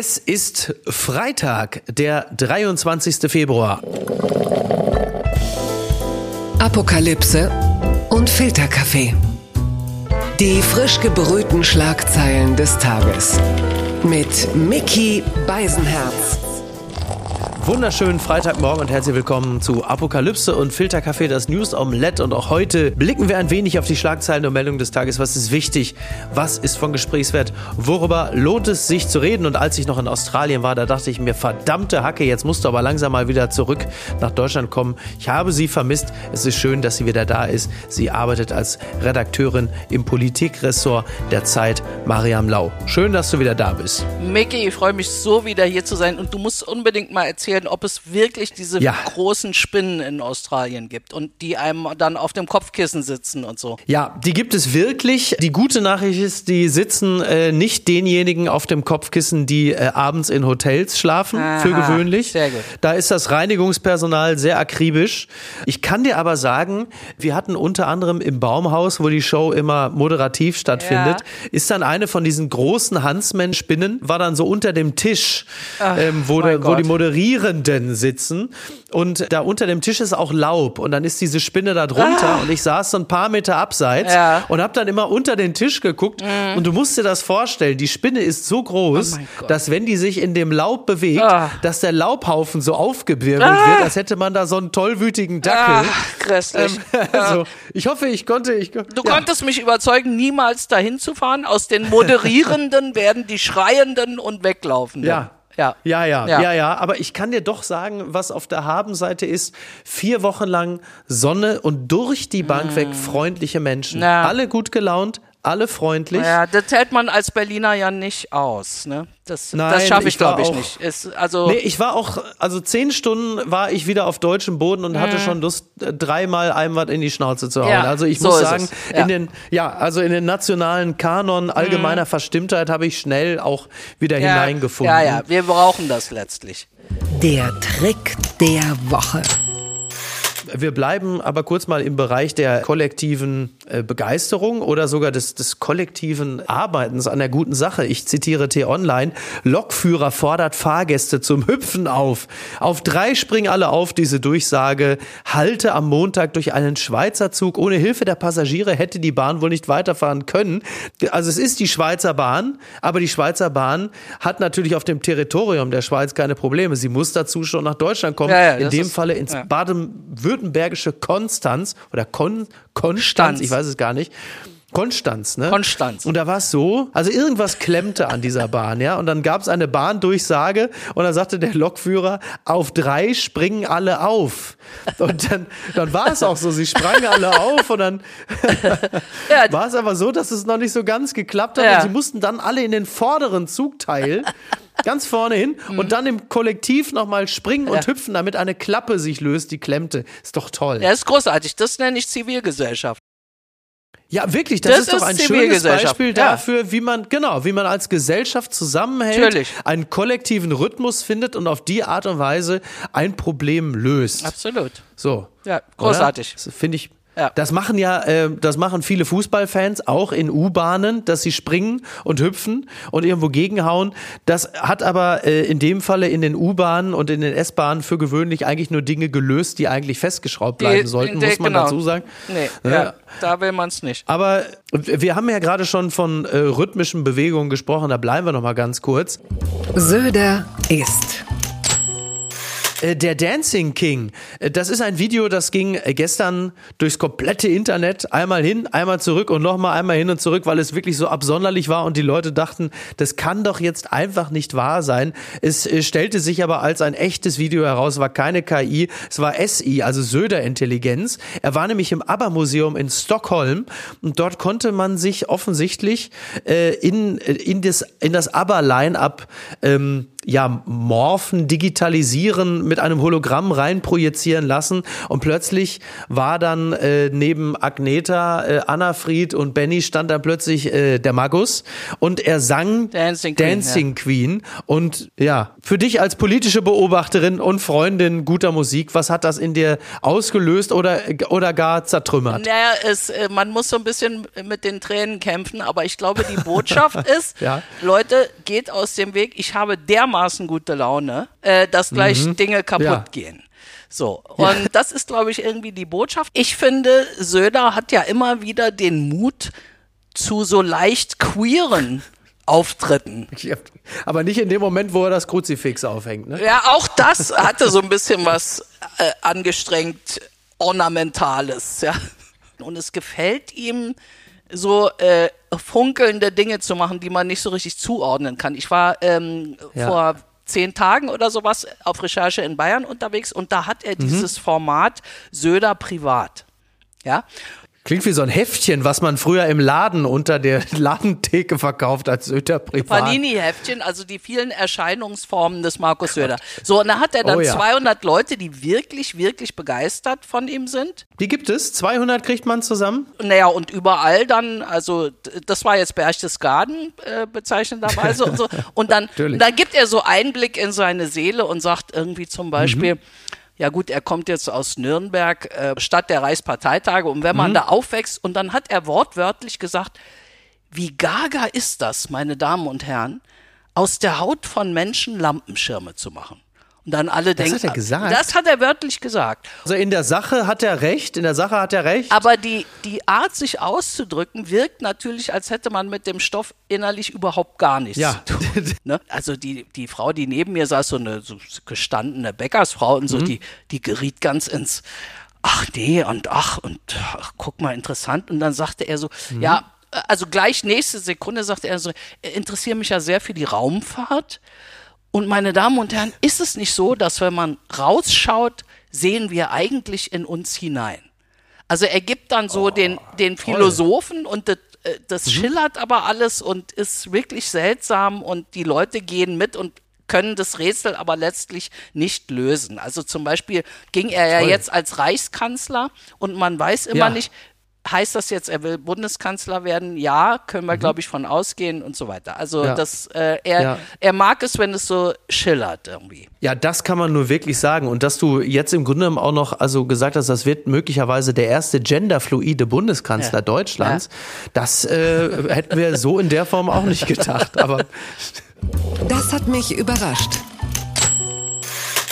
Es ist Freitag, der 23. Februar. Apokalypse und Filterkaffee. Die frisch gebrühten Schlagzeilen des Tages. Mit Mickey Beisenherz. Wunderschönen Freitagmorgen und herzlich willkommen zu Apokalypse und Filterkaffee, das News Omelette. Und auch heute blicken wir ein wenig auf die Schlagzeilen und Meldungen des Tages. Was ist wichtig? Was ist von Gesprächswert? Worüber lohnt es sich zu reden? Und als ich noch in Australien war, da dachte ich mir, verdammte Hacke, jetzt musst du aber langsam mal wieder zurück nach Deutschland kommen. Ich habe sie vermisst. Es ist schön, dass sie wieder da ist. Sie arbeitet als Redakteurin im Politikressort der Zeit, Mariam Lau. Schön, dass du wieder da bist. Mickey, ich freue mich so, wieder hier zu sein. Und du musst unbedingt mal erzählen, ob es wirklich diese Ja. großen Spinnen in Australien gibt und die einem dann auf dem Kopfkissen sitzen und so. Ja, die gibt es wirklich. Die gute Nachricht ist, die sitzen äh, nicht denjenigen auf dem Kopfkissen, die äh, abends in Hotels schlafen, Aha, für gewöhnlich. sehr gut. Da ist das Reinigungspersonal sehr akribisch. Ich kann dir aber sagen, wir hatten unter anderem im Baumhaus, wo die Show immer moderativ stattfindet, ist dann eine von diesen großen Huntsman-Spinnen, war dann so unter dem Tisch, ähm, wo, der, wo die Gott. Moderierenden sitzen. Und da unter dem Tisch ist auch Laub. Und dann ist diese Spinne da drunter. Und ich saß so ein paar Meter abseits Ah. Ja. und habe dann immer unter den Tisch geguckt. Und du musst dir das vorstellen, die Spinne ist so groß, Oh dass wenn die sich in dem Laub bewegt, Ah. dass der Laubhaufen so aufgewirbelt Ah. wird, als hätte man da so einen tollwütigen Dackel. Ach, grässlich. Ähm, also, ich hoffe, ich konnte. Ich, Du ja. konntest mich überzeugen, niemals dahin zu fahren. Aus den Moderierenden werden die Schreienden und Weglaufenden. Ja. Ja. Ja, ja, ja, Ja. ja, Aber ich kann dir doch sagen, was auf der Habenseite ist. Vier Wochen lang Sonne und durch die Bank weg freundliche Menschen. Mm. Ja. Alle gut gelaunt, alle freundlich. Ja, das hält man als Berliner ja nicht aus. Ne? Das, Nein, das schaffe ich, glaube ich, nicht. Ist, also, Nee, ich war auch, also zehn Stunden war ich wieder auf deutschem Boden und hatte schon Lust, äh, dreimal einem was in die Schnauze zu hauen. Mhm. Ja, also ich so muss sagen, es. Ja. Mhm. in den, ja, also in den nationalen Kanon allgemeiner Verstimmtheit habe ich schnell auch wieder ja, hineingefunden. Ja, ja, wir brauchen das letztlich. Der Trick der Woche. Wir bleiben aber kurz mal im Bereich der kollektiven äh, Begeisterung oder sogar des, des kollektiven Arbeitens an der guten Sache. Ich zitiere T-Online. Lokführer fordert Fahrgäste zum Hüpfen auf. Auf drei springen alle auf diese Durchsage. Halte am Montag durch einen Schweizer Zug. Ohne Hilfe der Passagiere hätte die Bahn wohl nicht weiterfahren können. Also es ist die Schweizer Bahn, aber die Schweizer Bahn hat natürlich auf dem Territorium der Schweiz keine Probleme. Sie muss dazu schon nach Deutschland kommen. Ja, ja, In dem Falle ins ja. Baden-württembergische Konstanz oder Kon Konstanz, Stanz. ich weiß es gar nicht. Konstanz, ne? Konstanz. Und da war es so, also irgendwas klemmte an dieser Bahn, ja. Und dann gab es eine Bahndurchsage und dann sagte der Lokführer, auf drei springen alle auf. Und dann, dann war es auch so, sie sprangen alle auf und dann Ja, war es aber so, dass es noch nicht so ganz geklappt hat Ja. und sie mussten dann alle in den vorderen Zugteil ganz vorne hin und dann im Kollektiv nochmal springen und Mhm. Ja. hüpfen, damit eine Klappe sich löst, die klemmte. Ist doch toll. ja, ist großartig. Das nenne ich Zivilgesellschaft. Ja, wirklich, das, Das ist doch ein schönes Beispiel ja. dafür, wie man, genau, wie man als Gesellschaft zusammenhält, Natürlich. einen kollektiven Rhythmus findet und auf die Art und Weise ein Problem löst. Absolut. So. Ja, großartig. Finde ich. Ja. Das machen ja, äh, das machen viele Fußballfans auch in U-Bahnen, dass sie springen und hüpfen und irgendwo gegenhauen. Das hat aber äh, in dem Falle in den U-Bahnen und in den S-Bahnen für gewöhnlich eigentlich nur Dinge gelöst, die eigentlich festgeschraubt bleiben Die- sollten, die- muss man genau. dazu sagen. Nee, Ja. ja, da will man es nicht. Aber wir haben ja gerade schon von äh, rhythmischen Bewegungen gesprochen, da bleiben wir noch mal ganz kurz. Söder ist. Äh, Der Dancing King, äh, das ist ein Video, das ging äh, gestern durchs komplette Internet, einmal hin, einmal zurück und nochmal einmal hin und zurück, weil es wirklich so absonderlich war und die Leute dachten, das kann doch jetzt einfach nicht wahr sein. Es stellte sich aber als ein echtes Video heraus, war keine KI, es war SI, also Söder-Intelligenz. Er war nämlich im ABBA-Museum in Stockholm und dort konnte man sich offensichtlich äh, in, in das, in das ABBA-Line-Up ähm, ja, morphen, digitalisieren, mit einem Hologramm reinprojizieren lassen. Und plötzlich war dann äh, neben Agneta, äh, Anna-Fried und Benny stand da plötzlich äh, der Magus und er sang Dancing Queen, Dancing ja. Queen. Und ja, für dich als politische Beobachterin und Freundin guter Musik, was hat das in dir ausgelöst oder, oder gar zertrümmert? Naja, es, äh, man muss so ein bisschen mit den Tränen kämpfen, aber ich glaube, die Botschaft ist, Ja. Leute, geht aus dem Weg. Ich habe dermaßen gute Laune, äh, dass gleich Dinge kaputt Mhm. Ja. gehen. So, und das ist, glaube ich, irgendwie die Botschaft. Ich finde, Söder hat ja immer wieder den Mut zu so leicht queeren Auftritten. Aber nicht in dem Moment, wo er das Kruzifix aufhängt. Ne? Ja, auch das hatte so ein bisschen was äh, angestrengt Ornamentales, ja. Und es gefällt ihm, so äh, funkelnde Dinge zu machen, die man nicht so richtig zuordnen kann. Ich war ähm, Ja. vor zehn Tagen oder sowas auf Recherche in Bayern unterwegs und da hat er dieses Format Söder privat. Ja, Klingt wie so ein Heftchen, was man früher im Laden unter der Ladentheke verkauft als Söder privat. Panini-Heftchen, also die vielen Erscheinungsformen des Markus Söder. So, und da hat er dann Oh ja. 200 Leute, die wirklich, wirklich begeistert von ihm sind. Die gibt es. 200 kriegt man zusammen. Naja, und überall dann, also das war jetzt Berchtesgaden äh, bezeichnenderweise und so. Und dann, Natürlich. dann gibt er so Einblick in seine Seele und sagt irgendwie zum Beispiel, Mhm. Ja gut, er kommt jetzt aus Nürnberg, äh, Stadt der Reichsparteitage. Und wenn Mhm. man da aufwächst, und dann hat er wortwörtlich gesagt, wie gaga ist das, meine Damen und Herren, aus der Haut von Menschen Lampenschirme zu machen. Und dann alle Das denken, hat er gesagt? das hat er wörtlich gesagt. Also in der Sache hat er recht. In der Sache hat er recht. Aber die, die Art, sich auszudrücken, wirkt natürlich, als hätte man mit dem Stoff innerlich überhaupt gar nichts Ja. zu tun. Ne? Also die, die Frau, die neben mir saß, so eine so gestandene Bäckersfrau und so, Mhm. die, die geriet ganz ins Ach nee und ach und ach, guck mal interessant. Und dann sagte er so, Mhm. ja, also gleich nächste Sekunde sagte er so, "Ich interessiere mich ja sehr für die Raumfahrt. Und meine Damen und Herren, ist es nicht so, dass wenn man rausschaut, sehen wir eigentlich in uns hinein? Also er gibt dann so den, den Philosophen und das, äh, das schillert aber alles und ist wirklich seltsam und die Leute gehen mit und können das Rätsel aber letztlich nicht lösen. Also zum Beispiel ging er ja Toll. jetzt als Reichskanzler und man weiß immer Ja. nicht, heißt das jetzt, er will Bundeskanzler werden? Ja, können wir, glaube ich, von ausgehen und so weiter. Also Mhm. Ja. das, äh, er, Ja. er mag es, wenn es so schillert irgendwie. Ja, das kann man nur wirklich sagen. Und dass du jetzt im Grunde genommen auch noch also gesagt hast, das wird möglicherweise der erste genderfluide Bundeskanzler Ja. Deutschlands, das äh, hätten wir so in der Form auch nicht gedacht. Aber Das hat mich überrascht.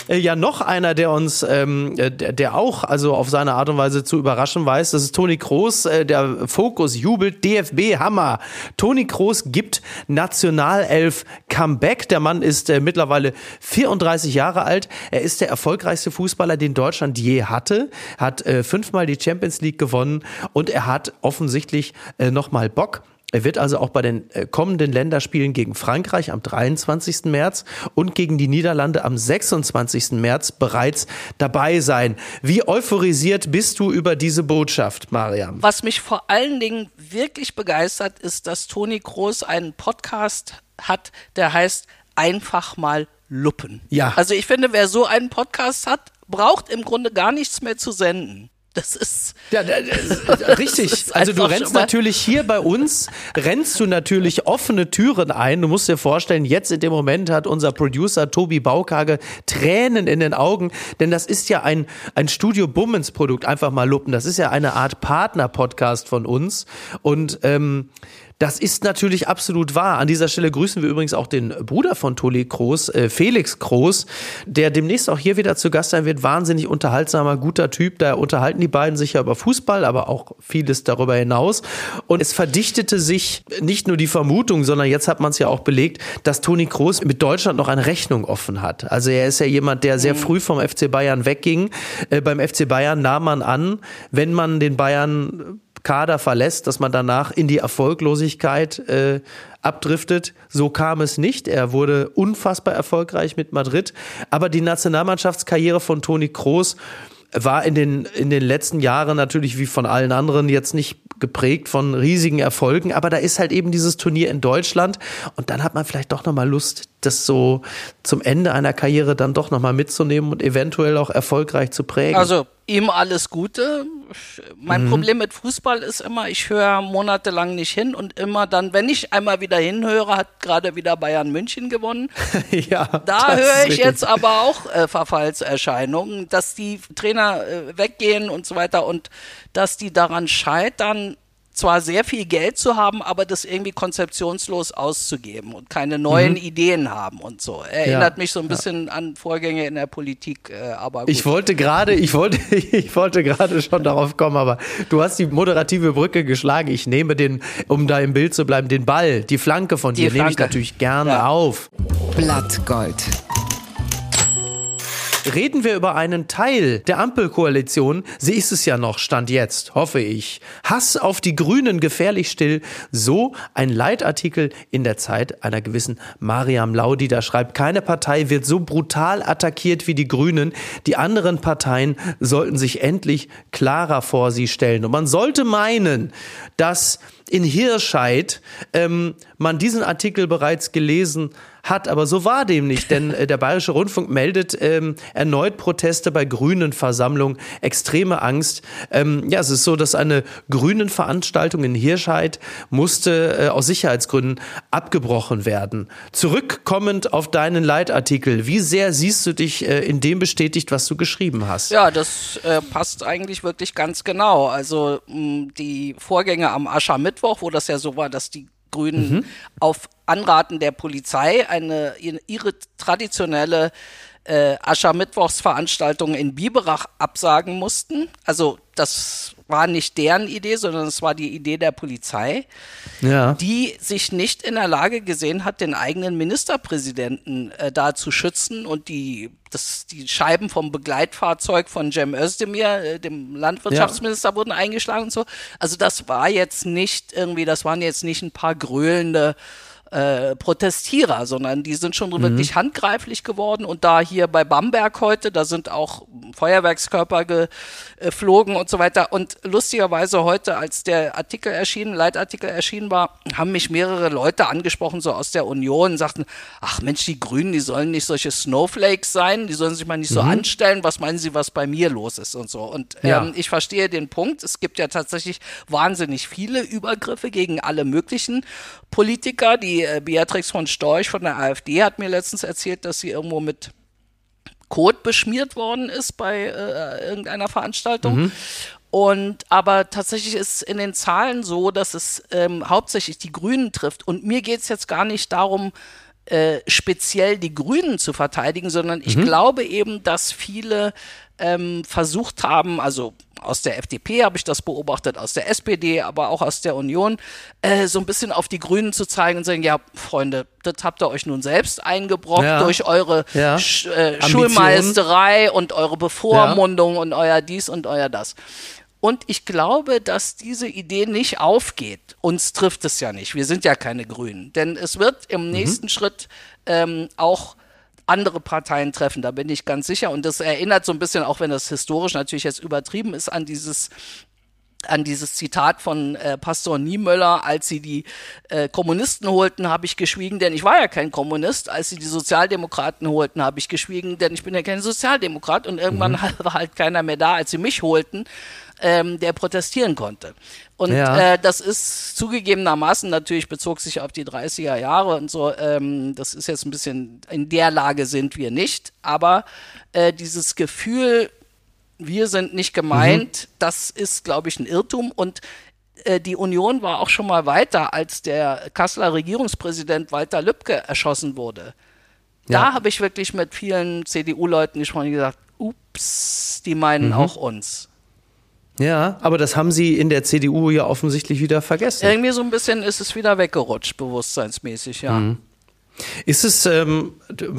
Äh, Ja, noch einer, der uns, ähm, äh, der, der auch also auf seine Art und Weise zu überraschen weiß, das ist Toni Kroos. Äh, der Fokus jubelt, DFB Hammer. Toni Kroos gibt Nationalelf Comeback. Der Mann ist äh, mittlerweile 34 Jahre alt. Er ist der erfolgreichste Fußballer, den Deutschland je hatte. Hat äh, fünfmal die Champions League gewonnen und er hat offensichtlich äh, nochmal Bock. Er wird also auch bei den äh, kommenden Länderspielen gegen Frankreich am 23. März und gegen die Niederlande am 26. März bereits dabei sein. Wie euphorisiert bist du über diese Botschaft, Mariam? Was mich vor allen Dingen wirklich begeistert, ist, dass Toni Kroos einen Podcast hat, der heißt Einfach mal Luppen. Ja. Also ich finde, wer so einen Podcast hat, braucht im Grunde gar nichts mehr zu senden. Das ist. Ja, äh, richtig. ist Also du rennst natürlich hier bei uns, rennst du natürlich offene Türen ein. Du musst dir vorstellen, jetzt in dem Moment hat unser Producer Tobi Baukage Tränen in den Augen, denn das ist ja ein, ein Studio Bummens Produkt, einfach mal luppen. Das ist ja eine Art Partner-Podcast von uns und ähm, das ist natürlich absolut wahr. An dieser Stelle grüßen wir übrigens auch den Bruder von Toni Kroos, äh, Felix Kroos, der demnächst auch hier wieder zu Gast sein wird. Wahnsinnig unterhaltsamer, guter Typ. Da unterhalten die beiden sich ja über Fußball, aber auch vieles darüber hinaus. Und es verdichtete sich nicht nur die Vermutung, sondern jetzt hat man es ja auch belegt, dass Toni Kroos mit Deutschland noch eine Rechnung offen hat. Also er ist ja jemand, der sehr früh vom FC Bayern wegging. Äh, beim FC Bayern nahm man an, wenn man den Bayern Kader verlässt, dass man danach in die Erfolglosigkeit äh, abdriftet. So kam es nicht. Er wurde unfassbar erfolgreich mit Madrid. Aber die Nationalmannschaftskarriere von Toni Kroos war in den, in den letzten Jahren natürlich wie von allen anderen jetzt nicht geprägt von riesigen Erfolgen, aber da ist halt eben dieses Turnier in Deutschland und dann hat man vielleicht doch nochmal Lust, das so zum Ende einer Karriere dann doch nochmal mitzunehmen und eventuell auch erfolgreich zu prägen. Also ihm alles Gute. Mein mhm. Problem mit Fußball ist immer, ich höre monatelang nicht hin und immer dann, wenn ich einmal wieder hinhöre, hat gerade wieder Bayern München gewonnen. ja. Da höre ich jetzt aber auch äh, Verfallserscheinungen, dass die Trainer äh, weggehen und so weiter und dass die daran scheitern, zwar sehr viel Geld zu haben, aber das irgendwie konzeptionslos auszugeben und keine neuen mhm. Ideen haben und so. Erinnert ja, mich so ein bisschen ja. an Vorgänge in der Politik, äh, aber gut. Ich wollte gerade, ich wollte, ich wollte gerade schon darauf kommen, aber du hast die moderative Brücke geschlagen. Ich nehme den, um da im Bild zu bleiben, den Ball, die Flanke von dir nehme ich natürlich gerne ja. auf. Blattgold. Reden wir über einen Teil der Ampelkoalition, sie ist es ja noch, stand jetzt, hoffe ich. Hass auf die Grünen gefährlich still, so ein Leitartikel in der Zeit einer gewissen Mariam Laudi, da schreibt, keine Partei wird so brutal attackiert wie die Grünen, die anderen Parteien sollten sich endlich klarer vor sie stellen. Und man sollte meinen, dass in Hirscheid ähm, man diesen Artikel bereits gelesen hat. Aber so war dem nicht, denn äh, der Bayerische Rundfunk meldet ähm, erneut Proteste bei grünen Versammlungen, extreme Angst. Ähm, ja, es ist so, dass eine grünen Veranstaltung in Hirscheid musste äh, aus Sicherheitsgründen abgebrochen werden. Zurückkommend auf deinen Leitartikel, wie sehr siehst du dich äh, in dem bestätigt, was du geschrieben hast? Ja, das äh, passt eigentlich wirklich ganz genau. Also mh, die Vorgänge am Aschermittwoch, wo das ja so war, dass die Grünen mhm. auf Anraten der Polizei eine ihre traditionelle äh, Aschermittwochsveranstaltung in Biberach absagen mussten. Also das war nicht deren Idee, sondern es war die Idee der Polizei, ja. die sich nicht in der Lage gesehen hat, den eigenen Ministerpräsidenten äh, da zu schützen und die, das, die Scheiben vom Begleitfahrzeug von Cem Özdemir, äh, dem Landwirtschaftsminister, ja. wurden eingeschlagen und so. Also das war jetzt nicht irgendwie, das waren jetzt nicht ein paar gröhlende äh, Protestierer, sondern die sind schon mhm. wirklich handgreiflich geworden. Und da hier bei Bamberg heute, da sind auch Feuerwerkskörper geflogen und so weiter. Und lustigerweise heute, als der Artikel erschienen, Leitartikel erschienen war, haben mich mehrere Leute angesprochen, so aus der Union, und sagten, ach Mensch, die Grünen, die sollen nicht solche Snowflakes sein, die sollen sich mal nicht so mhm. anstellen, was meinen sie, was bei mir los ist und so. Und ähm, ja. ich verstehe den Punkt. Es gibt ja tatsächlich wahnsinnig viele Übergriffe gegen alle möglichen Politiker, die äh, Beatrix von Storch von der AfD hat mir letztens erzählt, dass sie irgendwo mit Kot beschmiert worden ist bei äh, irgendeiner Veranstaltung. Mhm. Und aber tatsächlich ist in den Zahlen so, dass es ähm, hauptsächlich die Grünen trifft. Und mir geht es jetzt gar nicht darum, äh, speziell die Grünen zu verteidigen, sondern ich mhm. glaube eben, dass viele ähm, versucht haben, also aus der FDP habe ich das beobachtet, aus der SPD, aber auch aus der Union, äh, so ein bisschen auf die Grünen zu zeigen und sagen, ja, Freunde, das habt ihr euch nun selbst eingebrockt ja. durch eure ja. Sch äh, Schulmeisterei und eure Bevormundung ja. und euer dies und euer das. Und ich glaube, dass diese Idee nicht aufgeht. Uns trifft es ja nicht. Wir sind ja keine Grünen. Denn es wird im mhm. nächsten Schritt ähm, auch andere Parteien treffen, da bin ich ganz sicher. Und das erinnert so ein bisschen, auch wenn das historisch natürlich jetzt übertrieben ist, an dieses an dieses Zitat von äh, Pastor Niemöller, als sie die äh, Kommunisten holten, habe ich geschwiegen, denn ich war ja kein Kommunist. Als sie die Sozialdemokraten holten, habe ich geschwiegen, denn ich bin ja kein Sozialdemokrat. Und irgendwann mhm. war halt keiner mehr da, als sie mich holten ähm, der protestieren konnte. Und ja. äh, das ist zugegebenermaßen natürlich bezog sich auf die 30er Jahre und so. Ähm, das ist jetzt ein bisschen in der Lage sind wir nicht, aber äh, dieses Gefühl, wir sind nicht gemeint, mhm. das ist, glaube ich, ein Irrtum und äh, die Union war auch schon mal weiter, als der Kasseler Regierungspräsident Walter Lübcke erschossen wurde. Da ja. habe ich wirklich mit vielen CDU-Leuten gesprochen und gesagt, ups, die meinen mhm. auch uns. Ja, aber das haben sie in der CDU ja offensichtlich wieder vergessen. Irgendwie so ein bisschen ist es wieder weggerutscht, bewusstseinsmäßig, ja. Mhm. Ist es, ähm,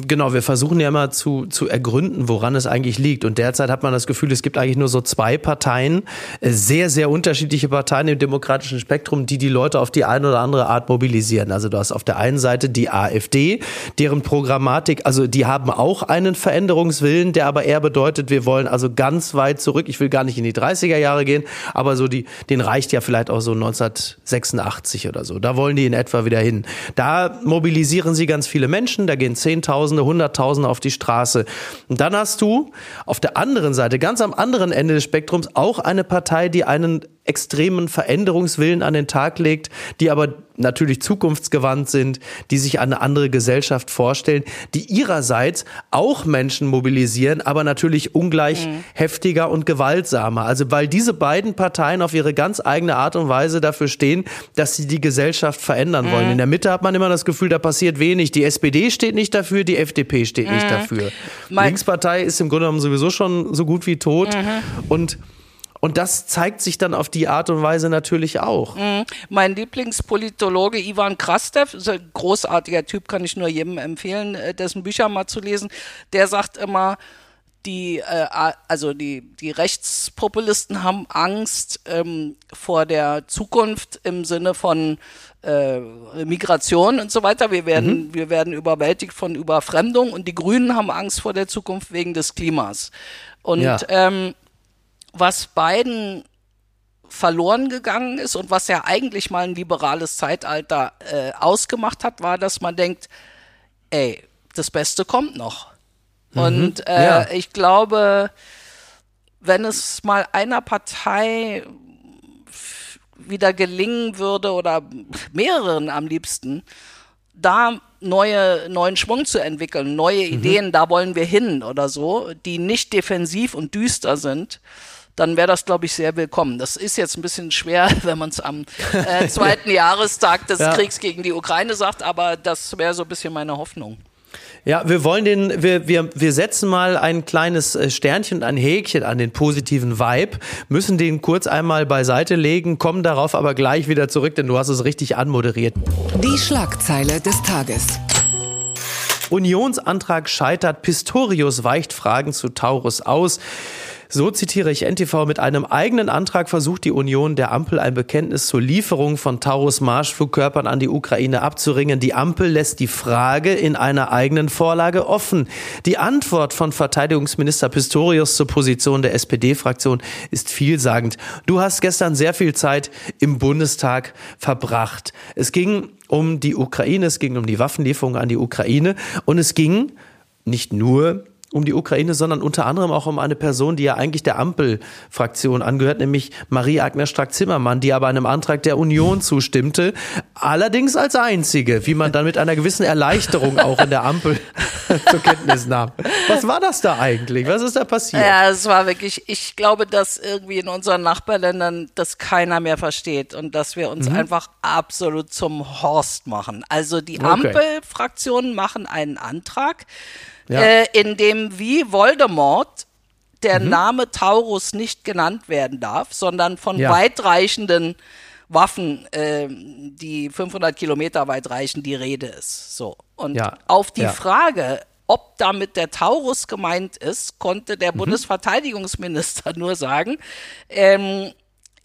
genau, wir versuchen ja immer zu, zu ergründen, woran es eigentlich liegt. Und derzeit hat man das Gefühl, es gibt eigentlich nur so zwei Parteien, äh, sehr, sehr unterschiedliche Parteien im demokratischen Spektrum, die die Leute auf die eine oder andere Art mobilisieren. Also du hast auf der einen Seite die AfD, deren Programmatik, also die haben auch einen Veränderungswillen, der aber eher bedeutet, wir wollen also ganz weit zurück. Ich will gar nicht in die 30er Jahre gehen, aber so die, den reicht ja vielleicht auch so 1986 oder so. Da wollen die in etwa wieder hin. Da mobilisieren sie ganz viele Menschen, da gehen Zehntausende, Hunderttausende auf die Straße. Und dann hast du auf der anderen Seite, ganz am anderen Ende des Spektrums, auch eine Partei, die einen extremen Veränderungswillen an den Tag legt, die aber natürlich zukunftsgewandt sind, die sich eine andere Gesellschaft vorstellen, die ihrerseits auch Menschen mobilisieren, aber natürlich ungleich mhm. heftiger und gewaltsamer. Also weil diese beiden Parteien auf ihre ganz eigene Art und Weise dafür stehen, dass sie die Gesellschaft verändern mhm. wollen. In der Mitte hat man immer das Gefühl, da passiert wenig. Die SPD steht nicht dafür, die FDP steht mhm. nicht dafür. Mein Linkspartei ist im Grunde genommen sowieso schon so gut wie tot mhm. und und das zeigt sich dann auf die Art und Weise natürlich auch. Mhm. Mein Lieblingspolitologe Ivan Krastev, großartiger Typ, kann ich nur jedem empfehlen, äh, dessen Bücher mal zu lesen. Der sagt immer, die, äh, also die, die Rechtspopulisten haben Angst ähm, vor der Zukunft im Sinne von äh, Migration und so weiter. Wir werden, mhm. wir werden überwältigt von Überfremdung und die Grünen haben Angst vor der Zukunft wegen des Klimas. Und ja. ähm, was beiden verloren gegangen ist und was ja eigentlich mal ein liberales Zeitalter äh, ausgemacht hat, war, dass man denkt, ey, das Beste kommt noch. Mhm, und äh, ja. ich glaube, wenn es mal einer Partei wieder gelingen würde oder mehreren am liebsten, da neue, neuen Schwung zu entwickeln, neue mhm. Ideen, da wollen wir hin oder so, die nicht defensiv und düster sind, dann wäre das, glaube ich, sehr willkommen. Das ist jetzt ein bisschen schwer, wenn man es am äh, zweiten Jahrestag des ja. Kriegs gegen die Ukraine sagt, aber das wäre so ein bisschen meine Hoffnung. Ja, wir wollen den, wir, wir, wir setzen mal ein kleines äh, Sternchen und ein Häkchen an den positiven Vibe, müssen den kurz einmal beiseite legen, kommen darauf aber gleich wieder zurück, denn du hast es richtig anmoderiert. Die Schlagzeile des Tages. Unionsantrag scheitert, Pistorius weicht Fragen zu Taurus aus. So zitiere ich NTV, mit einem eigenen Antrag versucht die Union der Ampel ein Bekenntnis zur Lieferung von Taurus Marschflugkörpern an die Ukraine abzuringen. Die Ampel lässt die Frage in einer eigenen Vorlage offen. Die Antwort von Verteidigungsminister Pistorius zur Position der SPD-Fraktion ist vielsagend. Du hast gestern sehr viel Zeit im Bundestag verbracht. Es ging um die Ukraine, es ging um die Waffenlieferung an die Ukraine und es ging nicht nur um die Ukraine, sondern unter anderem auch um eine Person, die ja eigentlich der Ampelfraktion angehört, nämlich Marie-Agnes Strack-Zimmermann, die aber einem Antrag der Union zustimmte, allerdings als einzige, wie man dann mit einer gewissen Erleichterung auch in der Ampel zur Kenntnis nahm. Was war das da eigentlich? Was ist da passiert? Ja, es war wirklich, ich glaube, dass irgendwie in unseren Nachbarländern das keiner mehr versteht und dass wir uns mhm. einfach absolut zum Horst machen. Also die okay. Ampelfraktionen machen einen Antrag, ja. äh, in dem wie Voldemort der mhm. Name Taurus nicht genannt werden darf, sondern von ja. weitreichenden Waffen, äh, die 500 Kilometer weit reichen, die Rede ist. So. Und ja. auf die. Frage, ob damit der Taurus gemeint ist, konnte der mhm. Bundesverteidigungsminister nur sagen, ähm,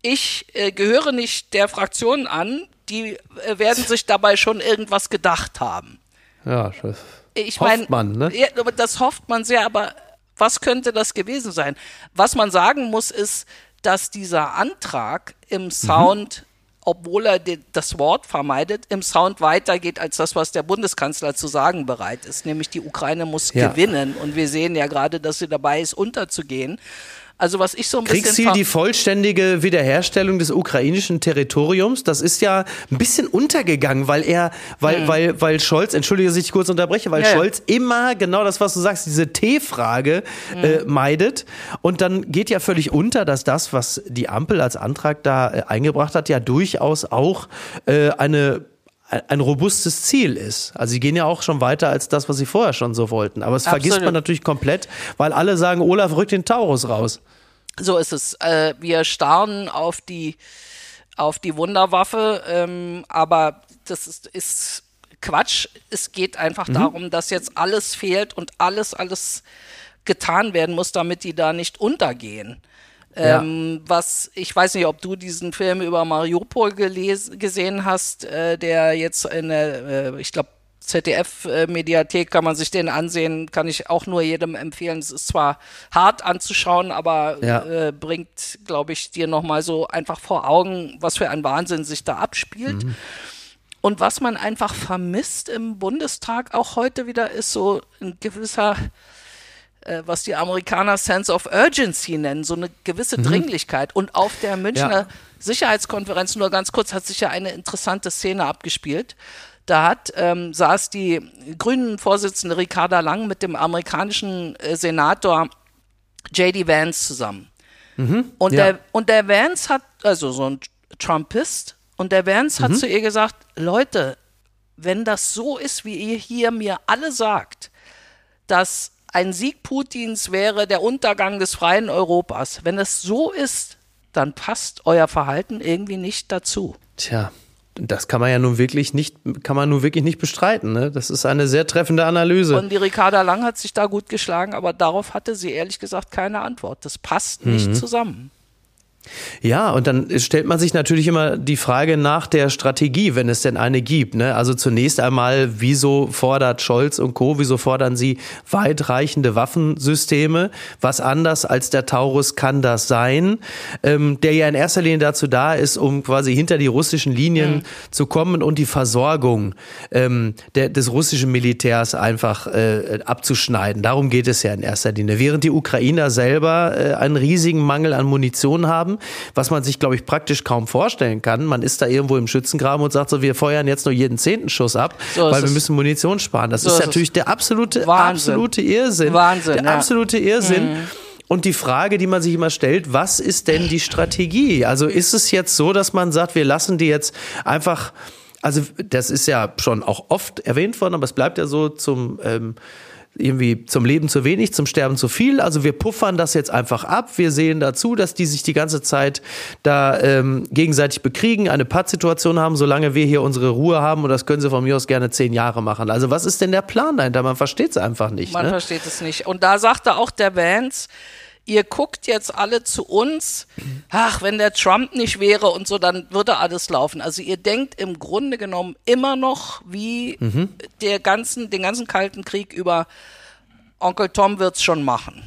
ich äh, gehöre nicht der Fraktion an, die äh, werden sich dabei schon irgendwas gedacht haben. Ja, das ich meine, ne? ja, das hofft man sehr, aber was könnte das gewesen sein? Was man sagen muss, ist, dass dieser Antrag im Sound, mhm. obwohl er das Wort vermeidet, im Sound weitergeht als das, was der Bundeskanzler zu sagen bereit ist. Nämlich die Ukraine muss ja. gewinnen. Und wir sehen ja gerade, dass sie dabei ist, unterzugehen. Also was ich so ein Kriegsziel die vollständige Wiederherstellung des ukrainischen Territoriums. Das ist ja ein bisschen untergegangen, weil er, weil, mhm. weil, weil Scholz, entschuldige, dass ich kurz unterbreche, weil ja, Scholz ja. immer genau das, was du sagst, diese T-Frage mhm. äh, meidet. Und dann geht ja völlig unter, dass das, was die Ampel als Antrag da äh, eingebracht hat, ja durchaus auch äh, eine ein robustes Ziel ist. Also sie gehen ja auch schon weiter als das, was sie vorher schon so wollten. Aber es Absolut. vergisst man natürlich komplett, weil alle sagen, Olaf rückt den Taurus raus. So ist es. Äh, wir starren auf die auf die Wunderwaffe, ähm, aber das ist, ist Quatsch. Es geht einfach mhm. darum, dass jetzt alles fehlt und alles, alles getan werden muss, damit die da nicht untergehen. Ja. Ähm, was, ich weiß nicht, ob du diesen Film über Mariupol gesehen hast, äh, der jetzt in der, äh, ich glaube, ZDF-Mediathek kann man sich den ansehen, kann ich auch nur jedem empfehlen. Es ist zwar hart anzuschauen, aber ja. äh, bringt, glaube ich, dir nochmal so einfach vor Augen, was für ein Wahnsinn sich da abspielt. Mhm. Und was man einfach vermisst im Bundestag auch heute wieder ist so ein gewisser äh, was die Amerikaner Sense of Urgency nennen, so eine gewisse mhm. Dringlichkeit. Und auf der Münchner ja. Sicherheitskonferenz, nur ganz kurz, hat sich ja eine interessante Szene abgespielt. Da hat, ähm, saß die Grünen-Vorsitzende Ricarda Lang mit dem amerikanischen äh, Senator J.D. Vance zusammen. Mhm, und, ja. der, und der Vance hat, also so ein Trumpist, und der Vance mhm. hat zu ihr gesagt, Leute, wenn das so ist, wie ihr hier mir alle sagt, dass ein Sieg Putins wäre der Untergang des freien Europas. Wenn es so ist, dann passt euer Verhalten irgendwie nicht dazu. Tja, das kann man ja nun wirklich nicht, kann man nun wirklich nicht bestreiten. Ne? Das ist eine sehr treffende Analyse. Und die Ricarda Lang hat sich da gut geschlagen, aber darauf hatte sie ehrlich gesagt keine Antwort. Das passt nicht mhm. zusammen. Ja, und dann stellt man sich natürlich immer die Frage nach der Strategie, wenn es denn eine gibt. Ne? Also zunächst einmal, wieso fordert Scholz und Co., wieso fordern sie weitreichende Waffensysteme? Was anders als der Taurus kann das sein? Ähm, der ja in erster Linie dazu da ist, um quasi hinter die russischen Linien mhm. zu kommen und die Versorgung ähm, der, des russischen Militärs einfach äh, abzuschneiden. Darum geht es ja in erster Linie. Während die Ukrainer selber äh, einen riesigen Mangel an Munition haben, was man sich, glaube ich, praktisch kaum vorstellen kann. Man ist da irgendwo im Schützengraben und sagt so, wir feuern jetzt nur jeden zehnten Schuss ab, so weil wir müssen Munition sparen. Das so ist, ist natürlich der absolute, Wahnsinn. absolute Irrsinn. Wahnsinn, der ja. absolute Irrsinn. Mhm. Und die Frage, die man sich immer stellt, was ist denn die Strategie? Also ist es jetzt so, dass man sagt, wir lassen die jetzt einfach, also das ist ja schon auch oft erwähnt worden, aber es bleibt ja so zum ähm, irgendwie zum Leben zu wenig, zum Sterben zu viel. Also wir puffern das jetzt einfach ab. Wir sehen dazu, dass die sich die ganze Zeit da ähm, gegenseitig bekriegen, eine Pattsituation haben, solange wir hier unsere Ruhe haben. Und das können sie von mir aus gerne zehn Jahre machen. Also was ist denn der Plan dahinter? Man versteht es einfach nicht. Man ne? versteht es nicht. Und da sagte auch der Vance, ihr guckt jetzt alle zu uns, ach, wenn der Trump nicht wäre und so, dann würde alles laufen. Also ihr denkt im Grunde genommen immer noch wie mhm. der ganzen, den ganzen Kalten Krieg über Onkel Tom wird's schon machen.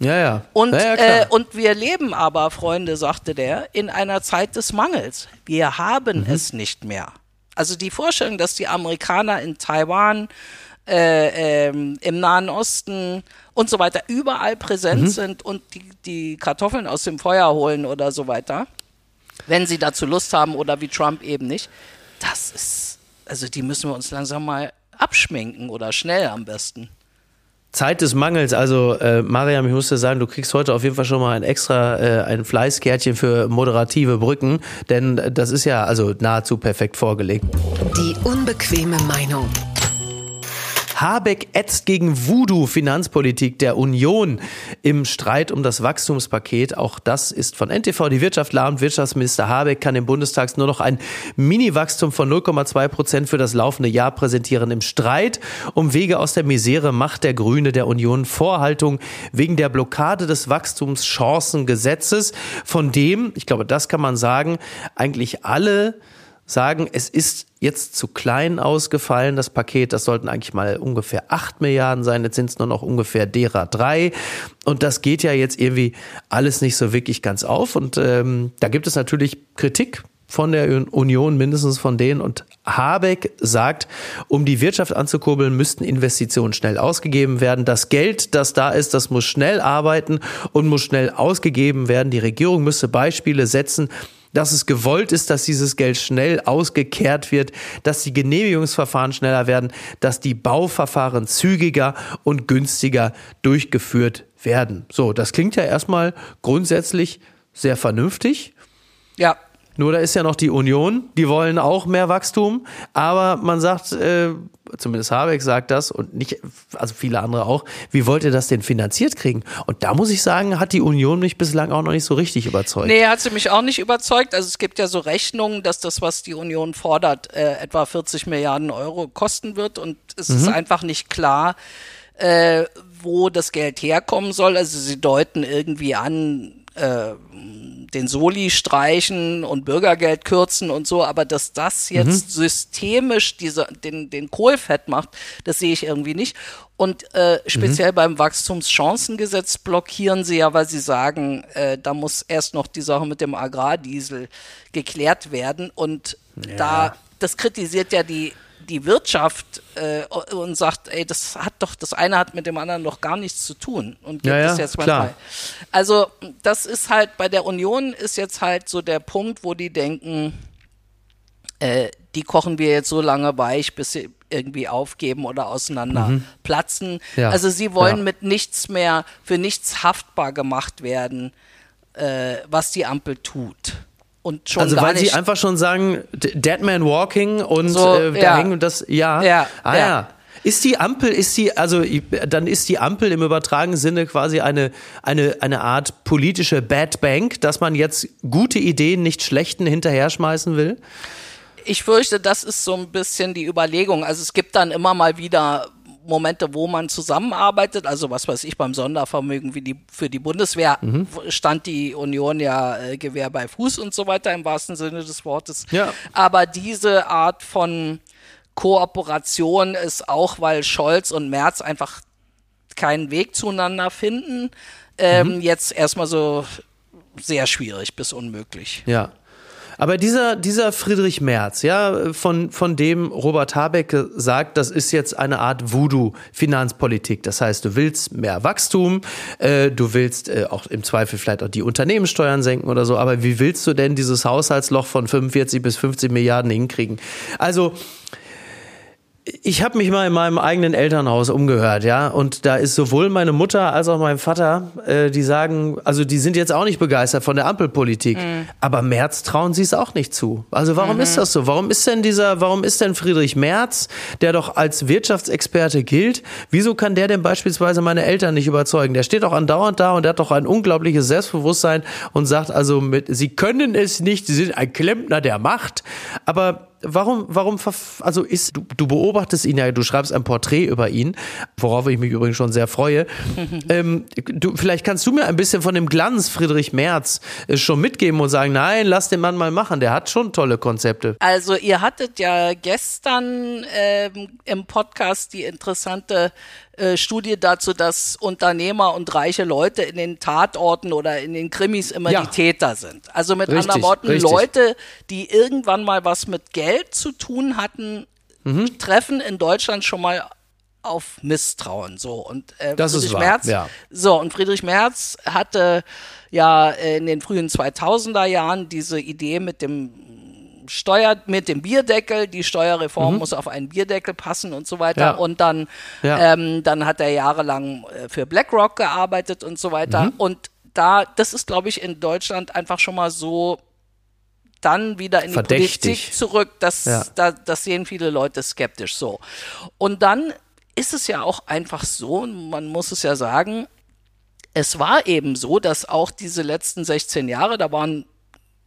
Ja, ja. Und, ja, ja, äh, und wir leben aber, Freunde, sagte der, in einer Zeit des Mangels. Wir haben mhm. es nicht mehr. Also die Vorstellung, dass die Amerikaner in Taiwan, äh, ähm, im Nahen Osten und so weiter überall präsent mhm. sind und die, die Kartoffeln aus dem Feuer holen oder so weiter, wenn sie dazu Lust haben oder wie Trump eben nicht, das ist, also die müssen wir uns langsam mal abschminken oder schnell am besten. Zeit des Mangels, also äh, Mariam, ich muss dir sagen, du kriegst heute auf jeden Fall schon mal ein extra äh, ein Fleißkärtchen für moderative Brücken, denn das ist ja also nahezu perfekt vorgelegt. Die unbequeme Meinung. Habeck ätzt gegen Voodoo-Finanzpolitik der Union im Streit um das Wachstumspaket. Auch das ist von NTV. Die Wirtschaft lahmt. Wirtschaftsminister Habeck kann im Bundestag nur noch ein Mini-Wachstum von 0,2 Prozent für das laufende Jahr präsentieren. Im Streit um Wege aus der Misere macht der Grüne der Union Vorhaltung wegen der Blockade des Wachstumschancengesetzes, von dem, ich glaube, das kann man sagen, eigentlich alle sagen, es ist jetzt zu klein ausgefallen, das Paket. Das sollten eigentlich mal ungefähr acht Milliarden sein. Jetzt sind es nur noch ungefähr derer drei. Und das geht ja jetzt irgendwie alles nicht so wirklich ganz auf. Und ähm, da gibt es natürlich Kritik von der Union, mindestens von denen. Und Habeck sagt, um die Wirtschaft anzukurbeln, müssten Investitionen schnell ausgegeben werden. Das Geld, das da ist, das muss schnell arbeiten und muss schnell ausgegeben werden. Die Regierung müsste Beispiele setzen, dass es gewollt ist, dass dieses Geld schnell ausgekehrt wird, dass die Genehmigungsverfahren schneller werden, dass die Bauverfahren zügiger und günstiger durchgeführt werden. So, das klingt ja erstmal grundsätzlich sehr vernünftig. Ja. Nur da ist ja noch die Union, die wollen auch mehr Wachstum, aber man sagt, äh, zumindest Habeck sagt das und nicht, also viele andere auch, wie wollt ihr das denn finanziert kriegen? Und da muss ich sagen, hat die Union mich bislang auch noch nicht so richtig überzeugt. Nee, hat sie mich auch nicht überzeugt. Also es gibt ja so Rechnungen, dass das, was die Union fordert, äh, etwa 40 Milliarden Euro kosten wird und es mhm. ist einfach nicht klar, äh, wo das Geld herkommen soll. Also sie deuten irgendwie an, äh, den Soli streichen und Bürgergeld kürzen und so, aber dass das jetzt mhm. systemisch diese, den, den Kohl fett macht, das sehe ich irgendwie nicht. Und äh, speziell mhm. beim Wachstumschancengesetz blockieren sie ja, weil sie sagen, äh, da muss erst noch die Sache mit dem Agrardiesel geklärt werden. Und ja. da, das kritisiert ja die die Wirtschaft äh, und sagt, ey, das hat doch, das eine hat mit dem anderen doch gar nichts zu tun. Und ja, ja, jetzt klar. Also das ist halt, bei der Union ist jetzt halt so der Punkt, wo die denken, äh, die kochen wir jetzt so lange weich, bis sie irgendwie aufgeben oder auseinander mhm. platzen. Ja, also sie wollen ja. mit nichts mehr, für nichts haftbar gemacht werden, äh, was die Ampel tut und schon also weil sie einfach schon sagen Dead Man Walking und so, äh, da ja. hängen das ja ja ah, ja. ja. Ist die Ampel, ist die, also dann ist die Ampel im übertragenen Sinne quasi eine, eine, eine Art politische Bad Bank, dass man jetzt gute Ideen nicht schlechten hinterher schmeißen will? Ich fürchte, das ist so ein bisschen die Überlegung. Also es gibt dann immer mal wieder Momente, wo man zusammenarbeitet. Also was weiß ich, beim Sondervermögen wie die, für die Bundeswehr mhm. stand die Union ja äh, Gewehr bei Fuß und so weiter im wahrsten Sinne des Wortes. Ja. Aber diese Art von Kooperation ist auch, weil Scholz und Merz einfach keinen Weg zueinander finden, ähm, mhm. jetzt erstmal so sehr schwierig bis unmöglich. Ja. Aber dieser, dieser Friedrich Merz, ja, von, von dem Robert Habeck sagt, das ist jetzt eine Art Voodoo-Finanzpolitik. Das heißt, du willst mehr Wachstum, äh, du willst äh, auch im Zweifel vielleicht auch die Unternehmenssteuern senken oder so. Aber wie willst du denn dieses Haushaltsloch von 45 bis 50 Milliarden hinkriegen? Also, ich habe mich mal in meinem eigenen Elternhaus umgehört, ja, und da ist sowohl meine Mutter als auch mein Vater, äh, die sagen, also die sind jetzt auch nicht begeistert von der Ampelpolitik, mhm. aber Merz trauen sie es auch nicht zu. Also warum mhm. ist das so? Warum ist denn dieser, warum ist denn Friedrich Merz, der doch als Wirtschaftsexperte gilt, wieso kann der denn beispielsweise meine Eltern nicht überzeugen? Der steht doch andauernd da und der hat doch ein unglaubliches Selbstbewusstsein und sagt also mit, sie können es nicht, sie sind ein Klempner der Macht, aber warum, warum, also ist, du, du beobachtest ihn ja, du schreibst ein Porträt über ihn, worauf ich mich übrigens schon sehr freue. ähm, du, vielleicht kannst du mir ein bisschen von dem Glanz Friedrich Merz äh, schon mitgeben und sagen, nein, lass den Mann mal machen, der hat schon tolle Konzepte. Also ihr hattet ja gestern ähm, im Podcast die interessante äh, Studie dazu, dass Unternehmer und reiche Leute in den Tatorten oder in den Krimis immer ja. die Täter sind. Also mit richtig, anderen Worten, richtig. Leute, die irgendwann mal was mit Geld zu tun hatten, mhm. treffen in Deutschland schon mal auf Misstrauen. So und äh, das Friedrich ist wahr. Merz, ja. so und Friedrich Merz hatte ja in den frühen 2000er Jahren diese Idee mit dem steuert mit dem Bierdeckel, die Steuerreform mhm. muss auf einen Bierdeckel passen und so weiter. Ja. Und dann, ja. ähm, dann hat er jahrelang äh, für BlackRock gearbeitet und so weiter. Mhm. Und da, das ist, glaube ich, in Deutschland einfach schon mal so dann wieder in die Verdächtig. Politik zurück. Das, ja. da, das sehen viele Leute skeptisch so. Und dann ist es ja auch einfach so, man muss es ja sagen, es war eben so, dass auch diese letzten 16 Jahre, da waren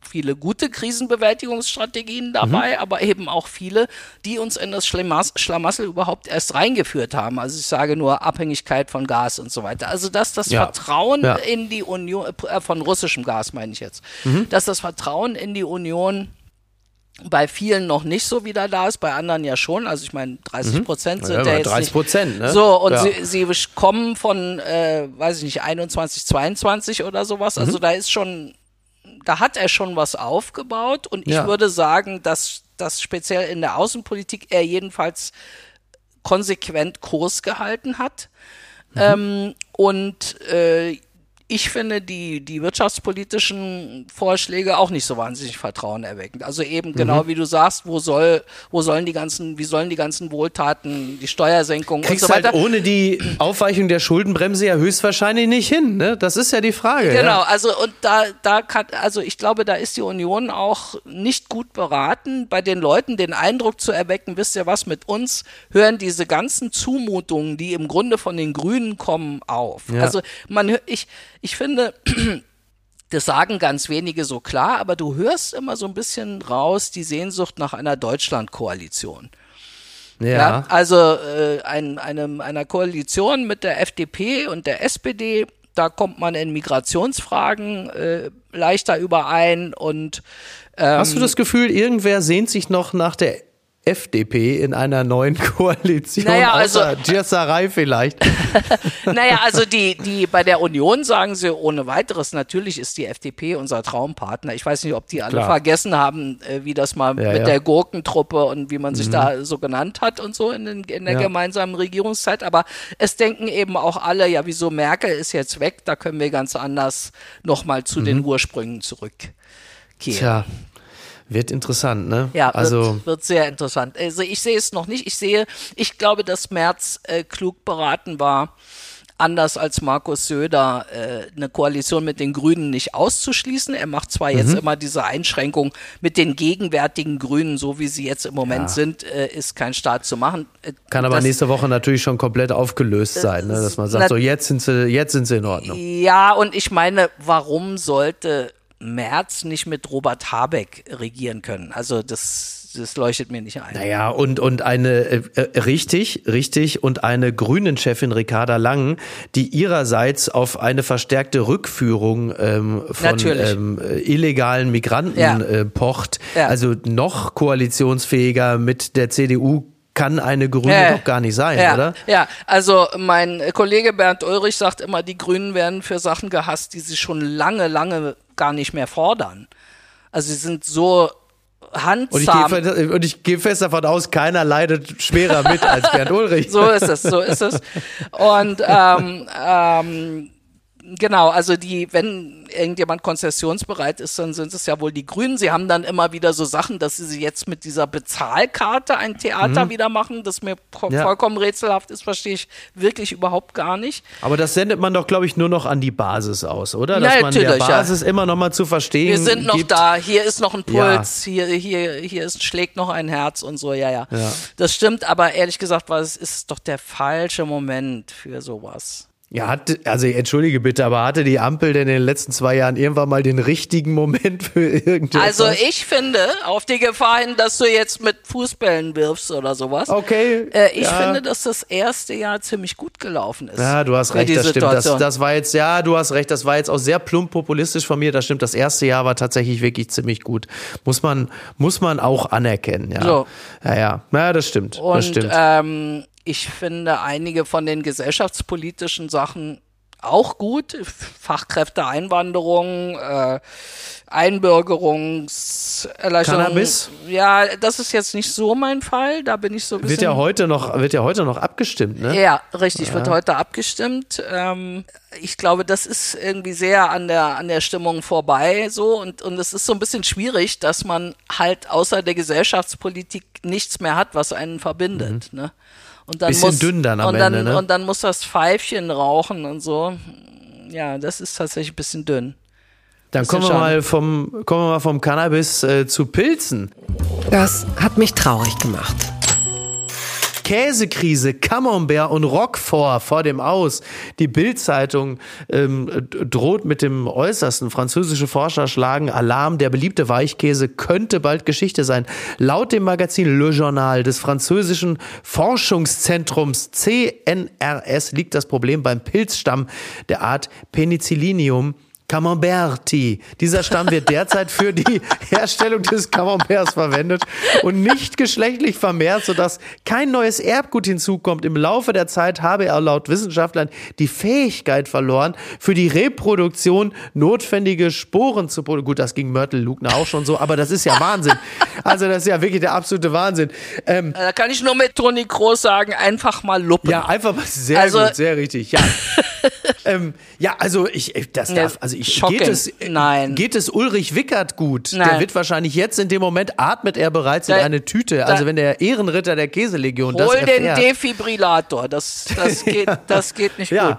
viele gute Krisenbewältigungsstrategien dabei, mhm. aber eben auch viele, die uns in das Schlamass Schlamassel überhaupt erst reingeführt haben. Also ich sage nur Abhängigkeit von Gas und so weiter. Also dass das ja. Vertrauen ja. in die Union, äh, von russischem Gas meine ich jetzt, mhm. dass das Vertrauen in die Union bei vielen noch nicht so wieder da ist, bei anderen ja schon. Also ich meine, 30 mhm. Prozent mhm. sind ja, ja jetzt 30 Prozent, ne? So, und ja. sie, sie kommen von, äh, weiß ich nicht, 21, 22 oder sowas. Also mhm. da ist schon da hat er schon was aufgebaut und ich ja. würde sagen, dass das speziell in der Außenpolitik er jedenfalls konsequent Kurs gehalten hat. Mhm. Ähm, und äh, ich finde die, die wirtschaftspolitischen Vorschläge auch nicht so wahnsinnig vertrauenerweckend. Also eben genau wie du sagst, wo soll, wo sollen die ganzen, wie sollen die ganzen Wohltaten, die Steuersenkung Kriegst und so weiter. halt ohne die Aufweichung der Schuldenbremse ja höchstwahrscheinlich nicht hin, ne? Das ist ja die Frage. Genau, Ja? also und da, da kann, also ich glaube, da ist die Union auch nicht gut beraten, bei den Leuten den Eindruck zu erwecken, wisst ihr was, mit uns hören diese ganzen Zumutungen, die im Grunde von den Grünen kommen, auf. Ja. Also man ich, ich finde, das sagen ganz wenige so klar, aber du hörst immer so ein bisschen raus die Sehnsucht nach einer Deutschlandkoalition. Ja. Ja, also äh, ein, einem, einer Koalition mit der FDP und der SPD, da kommt man in Migrationsfragen äh, leichter überein und ähm, Hast du das Gefühl, irgendwer sehnt sich noch nach der FDP in einer neuen Koalition? Naja, also- außer Gierserei vielleicht. naja, also die, die bei der Union sagen sie ohne weiteres, natürlich ist die FDP unser Traumpartner. Ich weiß nicht, ob die alle Klar. vergessen haben, äh, wie das mal Ja, mit ja. der Gurkentruppe und wie man sich da so genannt hat und so in, den, in der Ja. gemeinsamen Regierungszeit. Aber es denken eben auch alle, ja, wieso Merkel ist jetzt weg, da können wir ganz anders nochmal zu den Ursprüngen zurückkehren. Tja, wird interessant, ne? Ja, also wird, wird sehr interessant. Also ich sehe es noch nicht. Ich sehe, ich glaube, dass Merz äh, klug beraten war, anders als Markus Söder äh, eine Koalition mit den Grünen nicht auszuschließen. Er macht zwar Mhm. jetzt immer diese Einschränkung mit den gegenwärtigen Grünen, so wie sie jetzt im Moment Ja. sind, äh, ist kein Staat zu machen. Äh, kann aber das- nächste Woche natürlich schon komplett aufgelöst sein, ne? dass man sagt, na- so jetzt sind sie, jetzt sind sie in Ordnung. Ja, und ich meine, warum sollte Merz nicht mit Robert Habeck regieren können? Also das, das leuchtet mir nicht ein. Naja, und, und eine, äh, äh, richtig, richtig, und eine Grünen-Chefin Ricarda Lang, die ihrerseits auf eine verstärkte Rückführung ähm, von ähm, äh, illegalen Migranten Ja. äh, pocht. Ja. Also noch koalitionsfähiger mit der CDU kann eine Grüne Ja. doch gar nicht sein, ja, oder? Ja, also mein Kollege Bernd Ulrich sagt immer, die Grünen werden für Sachen gehasst, die sie schon lange, lange gar nicht mehr fordern. Also sie sind so handsam. und ich gehe fest davon aus, keiner leidet schwerer mit als Bernd Ulrich. So ist es, so ist es. Und ähm, ähm, genau, also die, wenn irgendjemand konzessionsbereit ist, dann sind es ja wohl die Grünen. Sie haben dann immer wieder so Sachen, dass sie jetzt mit dieser Bezahlkarte ein Theater wieder machen, das mir Mhm. Ja. vollkommen rätselhaft ist, verstehe ich wirklich überhaupt gar nicht. Aber das sendet man doch, glaube ich, nur noch an die Basis aus, oder? Ja, Dass man der natürlich, ja. Basis immer noch mal zu verstehen Wir sind noch gibt. da, hier ist noch ein Ja. Puls, hier, hier, hier ist, schlägt noch ein Herz und so, ja, ja, Ja. Das stimmt, aber ehrlich gesagt, war es ist doch der falsche Moment für sowas. Ja, hat, also entschuldige bitte, aber hatte die Ampel denn in den letzten zwei Jahren irgendwann mal den richtigen Moment für irgendetwas? Also ich finde, auf die Gefahr hin, dass du jetzt mit Fußbällen wirfst oder sowas. Okay. Äh, ich ja. finde, dass das erste Jahr ziemlich gut gelaufen ist. Ja, du hast recht, das stimmt. Das, das war jetzt, ja, du hast recht, das war jetzt auch sehr plump populistisch von mir. Das stimmt. Das erste Jahr war tatsächlich wirklich ziemlich gut. Muss man, muss man auch anerkennen, ja. So. Ja, ja. Ja, das stimmt. das Und stimmt. ähm, ich finde einige von den gesellschaftspolitischen Sachen auch gut. Fachkräfteeinwanderung, äh, Einbürgerungserleichterung. Cannabis? Ja, das ist jetzt nicht so mein Fall. Da bin ich so ein bisschen. wird ja heute noch, wird ja heute noch abgestimmt, ne? Ja, richtig, wird heute abgestimmt. Ähm, ich glaube, das ist irgendwie sehr an der, an der Stimmung vorbei, so. Und, und es ist so ein bisschen schwierig, dass man halt außer der Gesellschaftspolitik nichts mehr hat, was einen verbindet, ne? Und dann. Bisschen muss, dünn dann am und dann, Ende, ne? Und dann muss das Pfeifchen rauchen und so. Ja, das ist tatsächlich ein bisschen dünn. Dann kommen wir mal vom, kommen wir mal vom Cannabis äh, zu Pilzen. Das hat mich traurig gemacht. Käsekrise, Camembert und Roquefort vor dem Aus. Die Bild-Zeitung ähm, droht mit dem Äußersten. Französische Forscher schlagen Alarm. Der beliebte Weichkäse könnte bald Geschichte sein. Laut dem Magazin Le Journal des französischen Forschungszentrums CNRS liegt das Problem beim Pilzstamm der Art Penicillium Camembert-Tee. Dieser Stamm wird derzeit für die Herstellung des Camemberts verwendet und nicht geschlechtlich vermehrt, sodass kein neues Erbgut hinzukommt. Im Laufe der Zeit habe er laut Wissenschaftlern die Fähigkeit verloren, für die Reproduktion notwendige Sporen zu produzieren. Gut, das ging Mörtel Lugner auch schon so, aber das ist ja Wahnsinn. Also das ist ja wirklich der absolute Wahnsinn. Ähm, Da kann ich nur mit Toni Groß sagen, einfach mal luppen. ja, einfach mal sehr Also- gut, sehr richtig. Ja. ähm, ja, also ich, ich- das darf, also ich shocking. geht es, Nein. geht es Ulrich Wickert gut? Der Nein. wird wahrscheinlich jetzt in dem Moment atmet er bereits in Da- eine Tüte. Also wenn der Ehrenritter der Käselegion das Hol den erfährt. Defibrillator. Das, das, geht, das geht nicht Ja. gut.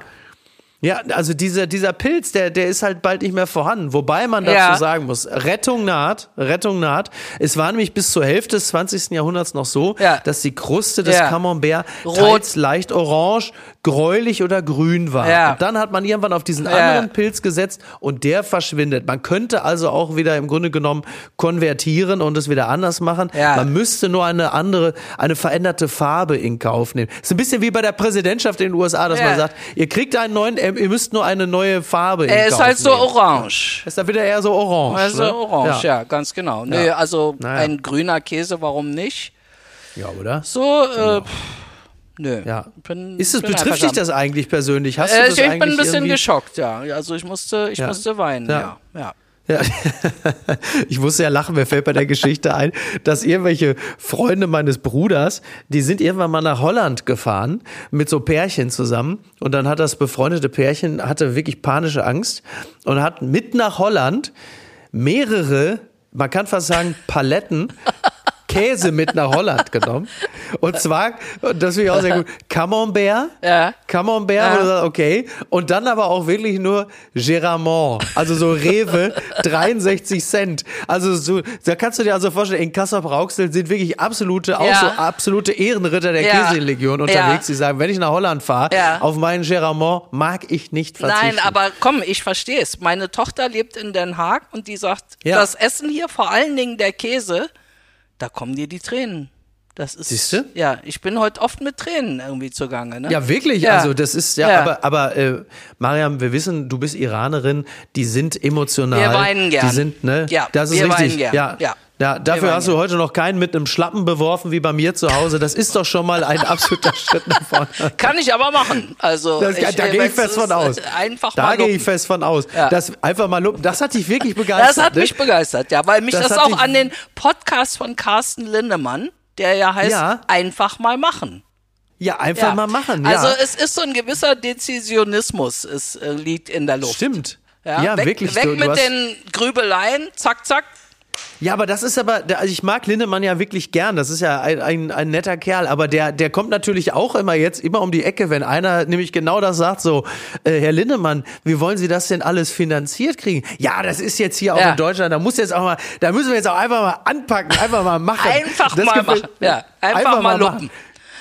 Ja, also dieser, dieser Pilz, der, der ist halt bald nicht mehr vorhanden. Wobei man dazu Ja. sagen muss, Rettung naht, Rettung naht. Es war nämlich bis zur Hälfte des 20. Jahrhunderts noch so, Ja. dass die Kruste des Ja. Camembert Rot. teils leicht orange, gräulich oder grün war. Ja. Und dann hat man irgendwann auf diesen Ja. anderen Pilz gesetzt und der verschwindet. Man könnte also auch wieder im Grunde genommen konvertieren und es wieder anders machen. Ja. Man müsste nur eine andere, eine veränderte Farbe in Kauf nehmen. ist ein bisschen wie bei der Präsidentschaft in den USA, dass man sagt, ihr kriegt einen neuen, äh, ihr müsst nur eine neue Farbe in Er ist Kauf halt so nehmen. orange. Ist da wieder eher so orange. Also ne? orange, ja. ganz genau. Nee, also Naja. ein grüner Käse, warum nicht? Ja, oder? So, äh, pff, nö. Ja. Bin, Ist es, betrifft dich das eigentlich persönlich? Hast du Äh, das ich bin ein bisschen irgendwie? geschockt, ja. Also ich musste, ich Ja. musste weinen, Ja. ja. ja. Ja. Ich musste ja lachen, mir fällt bei der Geschichte ein, dass irgendwelche Freunde meines Bruders, die sind irgendwann mal nach Holland gefahren mit so Pärchen zusammen und dann hat das befreundete Pärchen hatte wirklich panische Angst und hat mit nach Holland mehrere, man kann fast sagen Paletten Käse mit nach Holland genommen. Und zwar, das finde ich auch sehr gut, Camembert, Ja. Camembert, Ja. okay. Und dann aber auch wirklich nur Geramont, also so Rewe, 63 Cent. Also so, da kannst du dir also vorstellen, in Kassel-Brauxel sind wirklich absolute, auch Ja. so absolute Ehrenritter der Ja. Käselegion unterwegs, die sagen, wenn ich nach Holland fahre, Ja. auf meinen Geramont mag ich nicht verzichten. Nein, aber komm, ich verstehe es. Meine Tochter lebt in Den Haag und die sagt, das Essen hier, vor allen Dingen der Käse, da kommen dir die Tränen. Das ist, Siehste? Ja, ich bin heute oft mit Tränen irgendwie zugange. Ne? Ja, wirklich. Ja. Also das ist ja, Ja. aber, aber äh, Mariam, wir wissen, du bist Iranerin, die sind emotional. Wir weinen gern. Die sind, ne? Ja, das ist wir richtig. weinen gern. Ja. Ja. Ja, dafür hast du heute noch keinen mit einem Schlappen beworfen wie bei mir zu Hause. Das ist doch schon mal ein absoluter Schritt nach vorne. Kann ich aber machen. Also Das, da gehe ich fest von aus. Einfach da gehe ich fest von aus. Ja. Das einfach mal lupen. Das hat dich wirklich begeistert. Das hat ne? mich begeistert, ja, weil mich Das das, auch an den Podcast von Carsten Lindemann, der ja heißt, Ja. einfach mal machen. Ja, einfach Ja. mal machen. Ja. Also es ist so ein gewisser Dezisionismus, es äh, liegt in der Luft. Stimmt. Ja, weg, wirklich. Weg du, du mit hast, den Grübeleien, zack, zack. Ja, aber das ist aber, also ich mag Lindemann ja wirklich gern. Das ist ja ein, ein, ein netter Kerl. Aber der, der kommt natürlich auch immer jetzt immer um die Ecke, wenn einer nämlich genau das sagt, so, äh, Herr Lindemann, wie wollen Sie das denn alles finanziert kriegen? Ja, das ist jetzt hier auch Ja. in Deutschland. Da muss jetzt auch mal, da müssen wir jetzt auch einfach mal anpacken, einfach mal machen. Einfach Das mal gefällt- machen. Ja, einfach mal lupen. machen.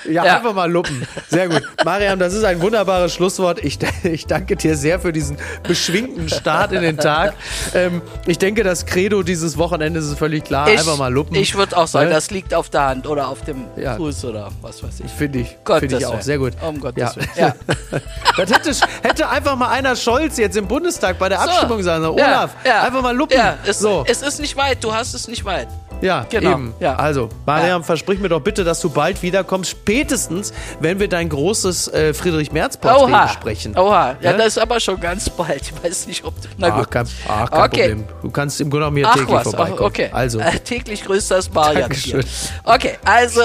Ja, Ja. einfach mal luppen. Sehr gut. Mariam, das ist ein wunderbares Schlusswort. Ich, ich danke dir sehr für diesen beschwingten Start in den Tag. Ähm, ich denke, das Credo dieses Wochenendes ist völlig klar. Ich, einfach mal luppen. Ich würde auch sagen, Ne? das liegt auf der Hand oder auf dem Ja. Fuß oder was weiß ich. Finde ich, finde ich auch. Sehr gut. Um Gottes ja. Willen. Ja. das hätte, hätte einfach mal einer Scholz jetzt im Bundestag bei der So. Abstimmung sagen Olaf, einfach mal luppen. Ja, es, so. es ist nicht weit, du hast es nicht weit. Ja, Genau, eben. ja. Also, Mariam, Ja. versprich mir doch bitte, dass du bald wiederkommst. Spätestens, wenn wir dein großes äh, Friedrich-Merz-Porträt Oha. besprechen. Oha, ja, Ja? das ist aber schon ganz bald. Ich weiß nicht, ob du. Na Ach, gut. kein, ach, kein Okay. Problem. Du kannst im Grunde genommen hier Ach täglich was, vorbeikommen. ach, okay. Also, Äh, täglich grüßt das Marian. Dankeschön. Okay, also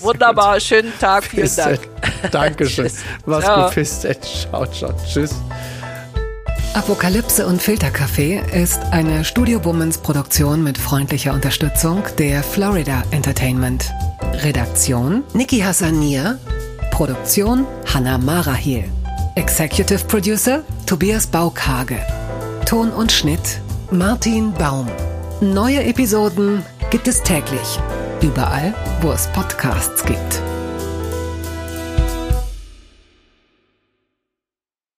wunderbar, schönen Tag, vielen Dank. dann. Dankeschön. Ciao. gut, bis dann. Ciao, ciao. Tschüss. Apokalypse und Filterkaffee ist eine Studio Bummens Produktion mit freundlicher Unterstützung der Florida Entertainment. Redaktion Niki Hassanier. Produktion Hanna Marahiel. Executive Producer Tobias Baukage. Ton und Schnitt Martin Baum. Neue Episoden gibt es täglich. Überall, wo es Podcasts gibt.